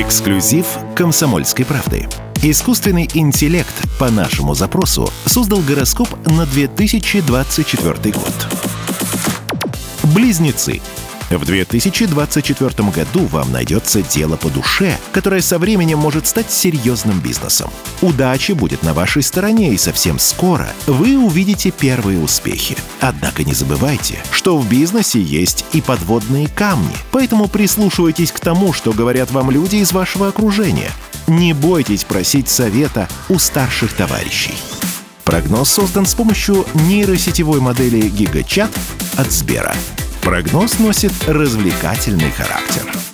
Эксклюзив «Комсомольской правды». Искусственный интеллект по нашему запросу создал гороскоп на 2024 год. Близнецы. В 2024 году вам найдется дело по душе, которое со временем может стать серьезным бизнесом. Удача будет на вашей стороне, и совсем скоро вы увидите первые успехи. Однако не забывайте, что в бизнесе есть и подводные камни, поэтому прислушивайтесь к тому, что говорят вам люди из вашего окружения. Не бойтесь просить совета у старших товарищей. Прогноз создан с помощью нейросетевой модели GigaChat от Сбера. Прогноз носит развлекательный характер.